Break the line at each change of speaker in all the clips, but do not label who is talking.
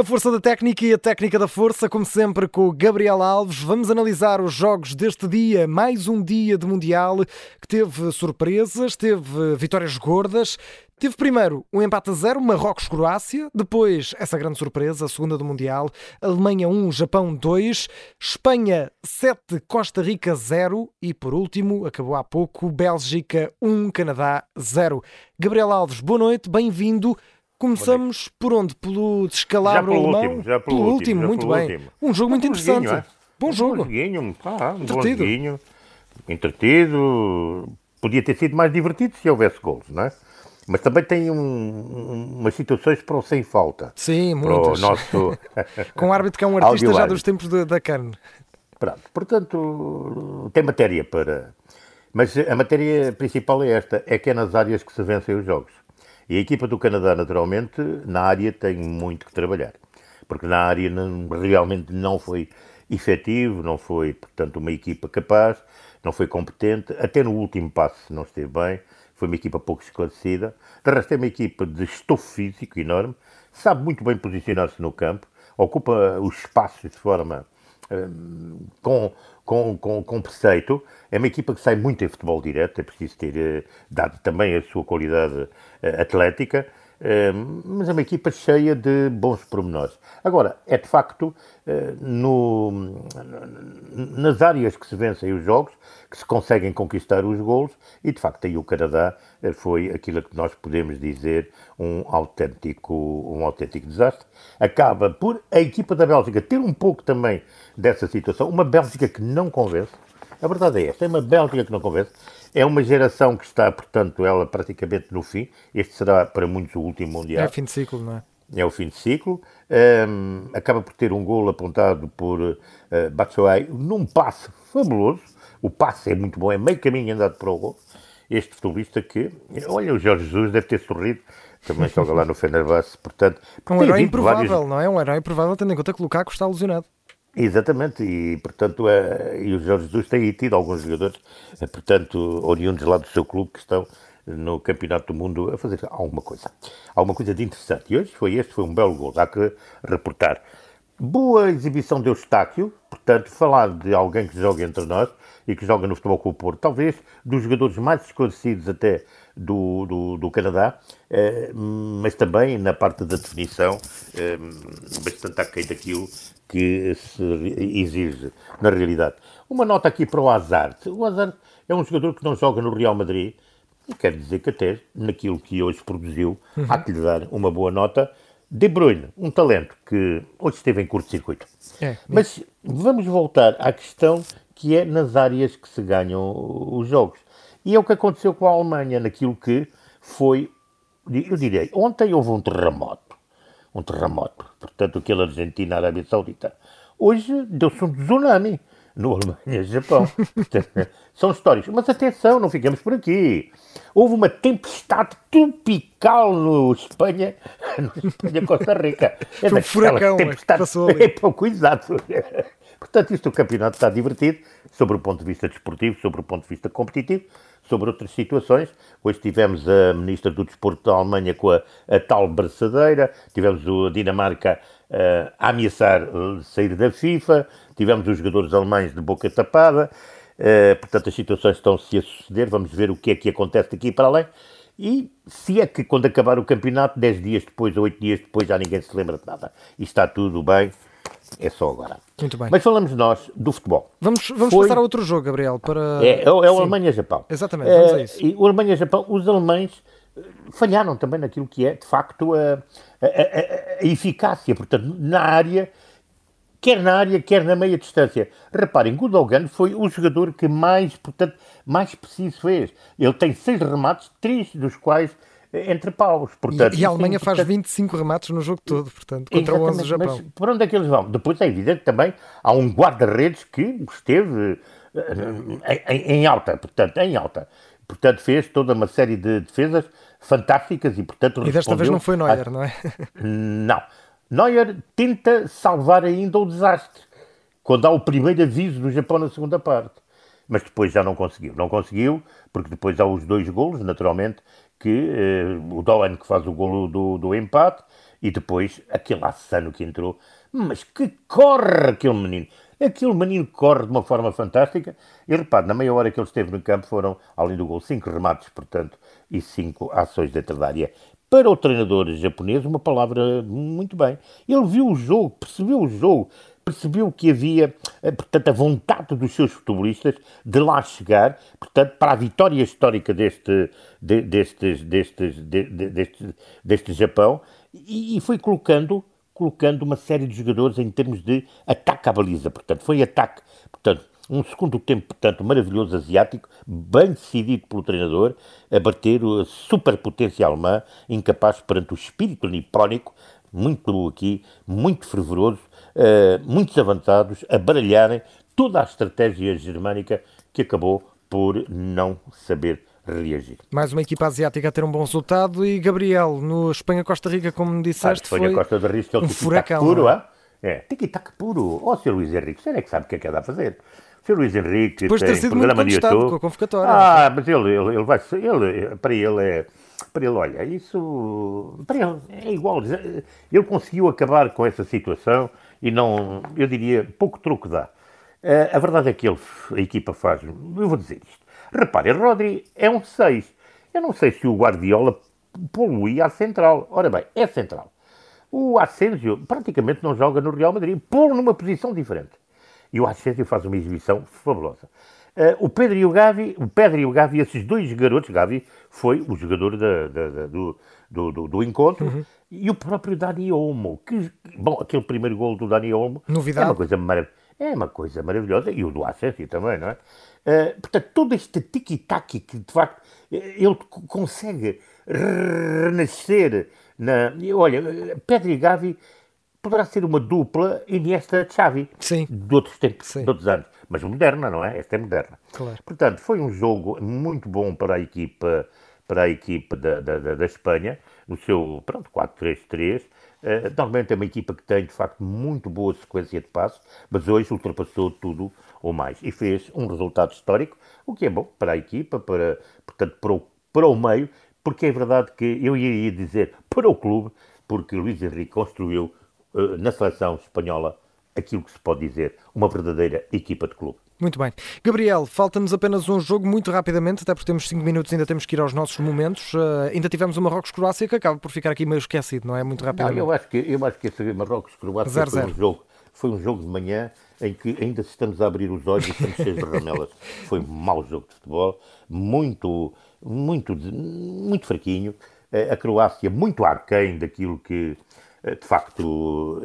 A força da técnica e a técnica da força, como sempre, com o Gabriel Alves. Vamos analisar os jogos deste dia, mais um dia de Mundial que teve surpresas, teve vitórias gordas. Teve primeiro um empate a zero, Marrocos-Croácia, depois essa grande surpresa, a segunda do Mundial, Alemanha 1, Japão 2, Espanha 7, Costa Rica 0 e por último, acabou há pouco, Bélgica 1, Canadá 0. Gabriel Alves, boa noite, bem-vindo. Começamos por onde? Pelo descalabro
já pelo
alemão?
Último, já
pelo,
pelo
último,
já
muito
pelo
bem.
último.
Um jogo muito
Um
interessante.
joguinho, é?
Bom
Um
jogo.
joguinho, ah, um bom
Entretido.
joguinho, entretido. Podia ter sido mais divertido se houvesse gols, não é? Mas também tem um- um- umas situações para o sem falta.
Sim,
o
muitas.
nosso.
Com um árbitro que é um artista já dos tempos da, da carne.
Pronto, portanto, tem matéria para. Mas a matéria principal é esta: é que é nas áreas que se vencem os jogos. E a equipa do Canadá, naturalmente, na área tem muito que trabalhar. Porque na área não- realmente não foi efetivo, não foi, portanto, uma equipa capaz, não foi competente. Até no último passo não esteve bem. Foi uma equipa pouco esclarecida. De resto, é uma equipa de estofo físico enorme, sabe muito bem posicionar-se no campo, ocupa os espaços de forma com, com, com, com preceito. É uma equipa que sai muito em futebol direto, é preciso ter eh, dado também a sua qualidade eh, atlética, eh, mas é uma equipa cheia de bons pormenores. Agora, é de facto eh, no, nas áreas que se vencem os jogos que se conseguem conquistar os golos e de facto aí o Canadá eh, foi aquilo que nós podemos dizer um autêntico, um autêntico desastre. Acaba por a equipa da Bélgica ter um pouco também dessa situação, uma Bélgica que não convence. A verdade é esta, é uma Bélgica que não convence. É uma geração que está, portanto, ela praticamente no fim. Este será para muitos o último Mundial
É fim de ciclo, não é?
é o fim de ciclo. Ahm, acaba por ter um gol apontado por uh, Batshuayi num passe fabuloso. O passe é muito bom, é meio caminho andado para o gol. Este futebolista que, olha, o Jorge Jesus deve ter sorrido, também joga lá no Fenerbahçe, portanto...
Um herói improvável,
vários-
não é? Um herói improvável, tendo em conta que o Lukaku está alusionado.
Exatamente, e portanto, eh, e o Jorge Jesus tem tido alguns jogadores, eh, portanto, oriundos lá do seu clube que estão no Campeonato do Mundo a fazer alguma coisa. Alguma coisa de interessante. E hoje foi este, foi um belo gol, há que reportar. Boa exibição de Eustáquio, portanto, falar de alguém que joga entre nós e que joga no Futebol Clube Porto, talvez dos jogadores mais esclarecidos até do, do, do Canadá, eh, mas também na parte da definição, eh, bastante aquém daquilo que se exige na realidade. Uma nota aqui para o Hazard. O Hazard é um jogador que não joga no Real Madrid, quer dizer que até naquilo que hoje produziu, há que lhe dar uma boa nota. De Bruyne, um talento que hoje esteve em curto-circuito.
É.
Mas vamos voltar à questão que é nas áreas que se ganham os jogos. E é o que aconteceu com a Alemanha, naquilo que foi, eu direi, ontem houve um terremoto. Um terremoto. Portanto, aquele Argentina, Arábia Saudita. Hoje deu-se um tsunami no Alemanha, Japão. Portanto, São histórias. Mas atenção, não ficamos por aqui. Houve uma tempestade tropical no Espanha, no Espanha Costa Rica. É
Foi um furacão,
tempestade-
passou ali.
É pouco exato. Portanto, isto o campeonato está divertido, sobre o ponto de vista desportivo, sobre o ponto de vista competitivo, sobre outras situações. Hoje tivemos a Ministra do Desporto da Alemanha com a, a tal braçadeira, tivemos a Dinamarca eh, a ameaçar eh, sair da FIFA, tivemos os jogadores alemães de boca tapada, eh, portanto as situações estão-se a suceder, vamos ver o que é que acontece daqui para além. E se é que quando acabar o campeonato, 10 dias depois ou 8 dias depois, já ninguém se lembra de nada. E está tudo bem, é só agora.
Muito bem.
Mas falamos nós do futebol.
Vamos, vamos
Foi-
passar a outro jogo, Gabriel, para...
É, é o, é. Alemanha-Japão.
Exatamente, vamos a
Eh,
isso.
E o Alemanha-Japão, os alemães falharam também naquilo que é, de facto, a, a- a- a eficácia. Portanto, na área, quer na área, quer na meia distância. Reparem, Gudogan foi o jogador que mais, portanto, mais preciso fez. Ele tem seis remates, três dos quais eh, entre paus. Portanto,
E, e a
isso
Alemanha
é
faz
importante.
25 remates no jogo todo, portanto, contra 11 do Japão.
Mas por onde é que eles vão? Depois é evidente também há um guarda-redes que esteve eh, em, em alta, portanto, em alta. Portanto, fez toda uma série de defesas fantásticas e, portanto,
E desta vez não foi
a-
Neuer, não é?
não. Neuer tenta salvar ainda o desastre, quando há o primeiro aviso do Japão na segunda parte. Mas depois já não conseguiu. Não conseguiu, porque depois há os dois golos, naturalmente, que eh, o Doan que faz o golo do, do empate E depois, aquele Assano que entrou, mas que corre aquele menino! Aquele menino corre de uma forma fantástica. E repare, na meia hora que ele esteve no campo foram, além do gol, cinco remates, portanto, e cinco ações dentro da área. Para o treinador japonês, uma palavra muito bem. Ele viu o jogo, percebeu o jogo, percebeu que havia, eh, portanto, a vontade dos seus futebolistas de lá chegar, portanto, para a vitória histórica deste, de, destes, destes, de, deste, deste Japão, e, e foi colocando colocando uma série de jogadores em termos de ataque à baliza. Portanto, foi ataque. Portanto, um segundo tempo, portanto, maravilhoso asiático, bem decidido pelo treinador, a bater a superpotência alemã, incapaz perante o espírito nipónico, muito aqui, muito fervoroso, uh, muitos avançados, a baralharem toda a estratégia germânica que acabou por não saber reagir.
Mais uma equipa asiática a ter um bom resultado e Gabriel, no Espanha-Costa Rica, como me disseste, ah,
foi de Risco, um furacão. Puro, é? é, tic-tac puro. Ó, oh, Sr. Luís Henrique, você é que sabe o que é que é a fazer. Sr. Luís Henrique
Depois
tem
ter sido programa muito contestado com a convocatória.
Ah, mas ele, ele, ele vai... Ele, para ele é... Para ele, olha, isso... Para ele é igual. Ele conseguiu acabar com essa situação e não... Eu diria, pouco troco dá. Uh, a verdade é que ele, a equipa faz... Eu vou dizer isto. Repare, Rodri é um 6. Eu não sei se o Guardiola poluía a central. Ora bem, é central. O Asensio praticamente não joga no Real Madrid, pô numa posição diferente. E o Asensio faz uma exibição fabulosa. Uh, o Pedro e o Gavi, o Pedro e o Gavi, esses dois garotos, Gavi foi o jogador da, da, da, do, do, do, do, encontro, uhum. e o próprio Dani Olmo, que, bom, aquele primeiro gol do Dani Olmo
Novidade.
é uma coisa maravilhosa. É uma coisa maravilhosa, e o do Asensio também, não é? Uh, portanto, todo este tiki-taki que, de facto, ele consegue renascer na... Olha, Pedro e Gavi poderá ser uma dupla Iniesta-Xavi de outros tempos, Sim. de outros anos. Mas moderna, não é? Esta é moderna.
Claro.
Portanto, foi um jogo muito bom para a equipa, para a equipa da, da, da Espanha, no seu, pronto, 4-3-3, Uh, normalmente é uma equipa que tem, de facto, muito boa sequência de passos, mas hoje ultrapassou tudo ou mais e fez um resultado histórico, o que é bom para a equipa, para, portanto, para o, para o meio, porque é verdade que eu iria dizer para o clube, porque Luís Henrique construiu uh, na seleção espanhola aquilo que se pode dizer uma verdadeira equipa de clube.
Muito bem. Gabriel, falta-nos apenas um jogo muito rapidamente, até porque temos 5 minutos, ainda temos que ir aos nossos momentos. Uh, ainda tivemos o Marrocos-Croácia que acaba por ficar aqui meio esquecido, não é? Muito rapidamente.
Não, eu, acho que, eu acho que esse Marrocos-Croácia foi um jogo foi um jogo de manhã em que ainda estamos a abrir os olhos e estamos cheios de ramelas. Foi um mau jogo de futebol, muito, muito, muito fraquinho. Eh, a Croácia muito aquém daquilo que, eh, de facto,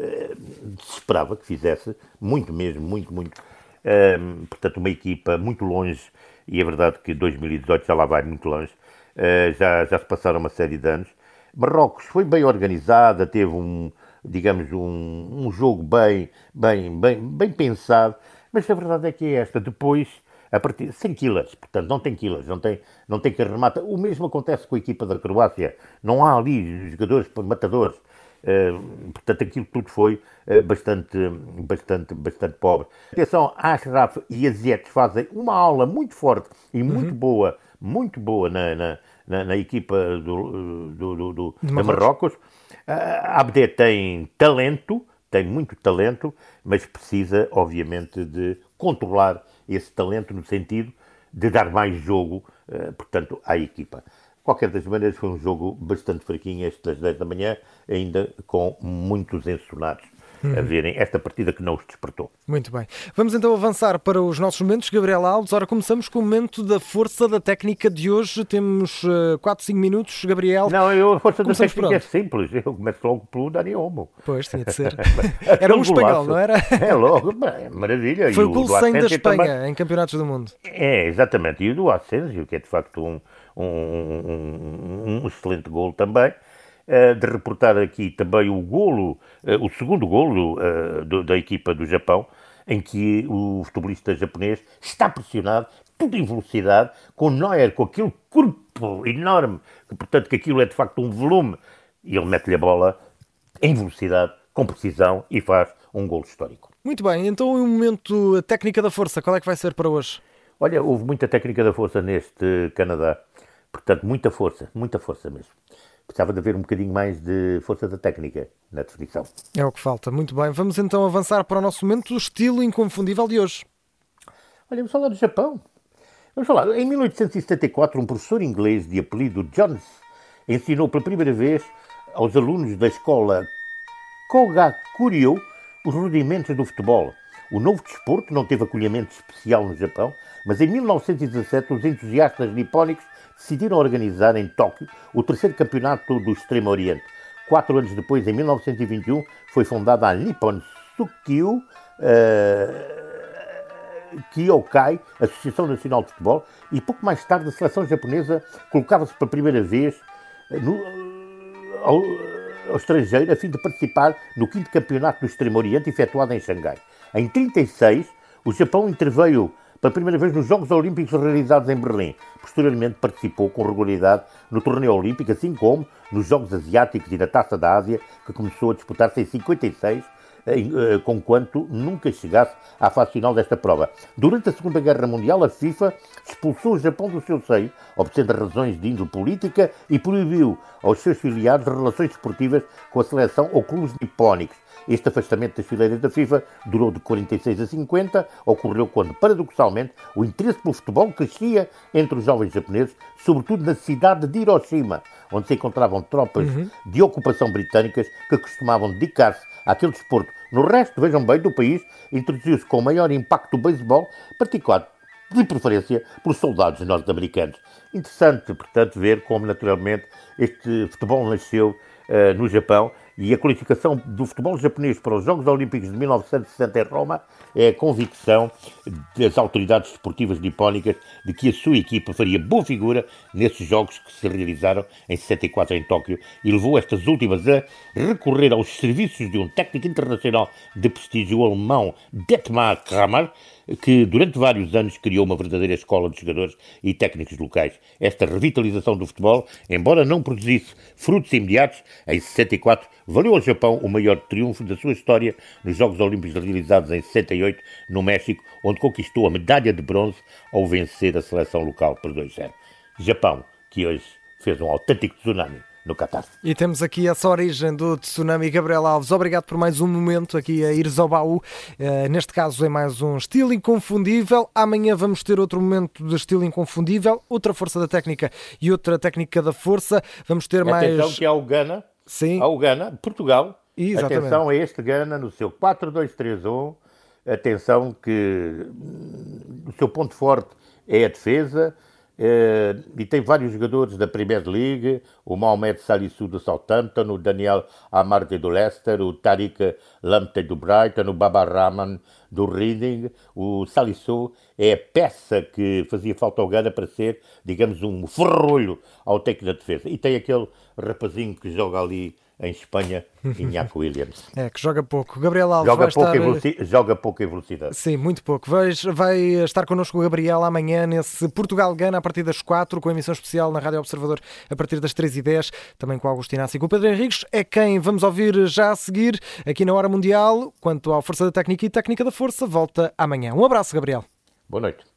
se esperava que fizesse, muito mesmo, muito, muito um, portanto, uma equipa muito longe, e é verdade que 2018 já lá vai muito longe, uh, já, já se passaram uma série de anos. Marrocos foi bem organizada, teve um, digamos, um, um jogo bem, bem, bem, bem pensado, mas a verdade é que é esta. Depois, a partir sem killers, portanto, não tem killers, não tem, não tem que remata. O mesmo acontece com a equipa da Croácia. Não há ali jogadores matadores. Eh, portanto, aquilo tudo foi uh, bastante, bastante, bastante pobre. Atenção, Ashraf e Aziet fazem uma aula muito forte e muito uhum. boa, muito boa na, na, na, na equipa do, do, do, do de Marrocos. Uh, Abde tem talento, tem muito talento, mas precisa, obviamente, de controlar esse talento no sentido de dar mais jogo, portanto, à equipa. Qualquer das maneiras, foi um jogo bastante fraquinho, este das 10 da manhã, ainda com muitos ensonados a uhum. verem esta partida que não os despertou.
Muito bem. Vamos então avançar para os nossos momentos. Gabriel Alves, ora começamos com o momento da força da técnica de hoje. Temos uh, 4, 5 minutos. Gabriel.
Não, eu, a força da técnica é simples. Eu começo logo pelo Dani Olmo.
Pois, tinha de ser. era um espanhol, não era?
É logo, é maravilha.
Foi o gol 100 da Espanha também. em campeonatos do mundo.
É, exatamente. E o do Asensio, que é de facto um, um, um, um excelente gol também. Uh, de reportar aqui também o golo, uh, o segundo golo uh, do, da equipa do Japão, em que o futebolista japonês está pressionado, tudo em velocidade, com Neuer, com aquele corpo enorme, que, portanto que aquilo é de facto um volume, e ele mete-lhe a bola em velocidade, com precisão, e faz um golo histórico.
Muito bem, então o momento, a técnica da força, qual é que vai ser para hoje?
Olha, houve muita técnica da força neste Canadá. Portanto, muita força, muita força mesmo. precisava de haver um bocadinho mais de força da técnica na definição.
É o que falta. Muito bem. Vamos então avançar para o nosso momento do estilo inconfundível de hoje.
Olha, vamos falar do Japão. Vamos falar. Em 1874, um professor inglês de apelido Jones ensinou pela primeira vez aos alunos da escola Kogakuryo os rudimentos do futebol. O novo desporto não teve acolhimento especial no Japão, mas em 1917 os entusiastas nipónicos decidiram organizar em Tóquio o terceiro campeonato do Extremo Oriente. Quatro anos depois, em 1921, foi fundada a Nippon Sukyu uh, Kyokai, Associação Nacional de Futebol, e pouco mais tarde a seleção japonesa colocava-se pela primeira vez no, ao, ao estrangeiro a fim de participar no quinto campeonato do Extremo Oriente efetuado em Xangai. Em 36, o Japão interveio pela primeira vez nos Jogos Olímpicos realizados em Berlim. Posteriormente participou com regularidade no torneio olímpico, assim como nos Jogos Asiáticos e na Taça da Ásia, que começou a disputar-se em 56 eh, conquanto nunca chegasse à fase final desta prova. Durante a Segunda Guerra Mundial, a FIFA expulsou o Japão do seu seio, obtendo razões de índole política e proibiu aos seus filiados relações esportivas com a seleção ou clubes nipónicos. Este afastamento das fileiras da FIFA durou de 46 a 50, ocorreu quando, paradoxalmente, o interesse pelo futebol crescia entre os jovens japoneses, sobretudo na cidade de Hiroshima, onde se encontravam tropas uhum. de ocupação britânicas que costumavam dedicar-se àquele desporto. No resto, vejam bem, do país, introduziu-se com maior impacto o beisebol, praticado de preferência por soldados norte-americanos. Interessante, portanto, ver como naturalmente este futebol nasceu uh, no Japão e a qualificação do futebol japonês para os Jogos Olímpicos de 1960 em Roma é a convicção das autoridades desportivas nipónicas de que a sua equipa faria boa figura nesses Jogos que se realizaram em 64 em Tóquio e levou estas últimas a recorrer aos serviços de um técnico internacional de prestígio alemão, Detmar Kramer, que durante vários anos criou uma verdadeira escola de jogadores e técnicos locais. Esta revitalização do futebol, embora não produzisse frutos imediatos, em 64 valeu ao Japão o maior triunfo da sua história nos Jogos Olímpicos realizados em 68 no México, onde conquistou a medalha de bronze ao vencer a seleção local por 2-0. Japão, que hoje fez um autêntico tsunami no Qatar.
E temos aqui essa origem do tsunami Gabriel Alves. Obrigado por mais um momento aqui a ires ao baú. Uh, neste caso é mais um estilo inconfundível. Amanhã vamos ter outro momento de estilo inconfundível, outra força da técnica e outra técnica da força. Vamos ter mais.
Atenção que há o Gana.
Sim.
Há o Gana, Portugal.
Exatamente.
Atenção a este Gana no seu 4-2-3-1. Atenção que hum, o seu ponto forte é a defesa e tem vários jogadores da Premier League, o Mohamed Salissou do Southampton, o Daniel Amarde do Leicester, o Tariq Lamptey do Brighton, o Baba Rahman do Reading. O Salissou é a peça que fazia falta ao Gana para ser, digamos, um ferrolho ao técnico da defesa. E tem aquele rapazinho que joga ali em Espanha, Iñaco Williams.
É, que joga pouco. Gabriel Alves
joga,
pouca
estar... joga pouca em velocidade.
Sim, muito pouco. Vai, vai estar connosco o Gabriel amanhã nesse Portugal-Gana a partir das 4, com emissão especial na Rádio Observador a partir das 3h10, também com o Agostinho e com o Pedro Henriques. É quem vamos ouvir já a seguir aqui na Hora Mundial. Quanto à Força da Técnica e Técnica da Força, volta amanhã. Um abraço, Gabriel.
Boa noite.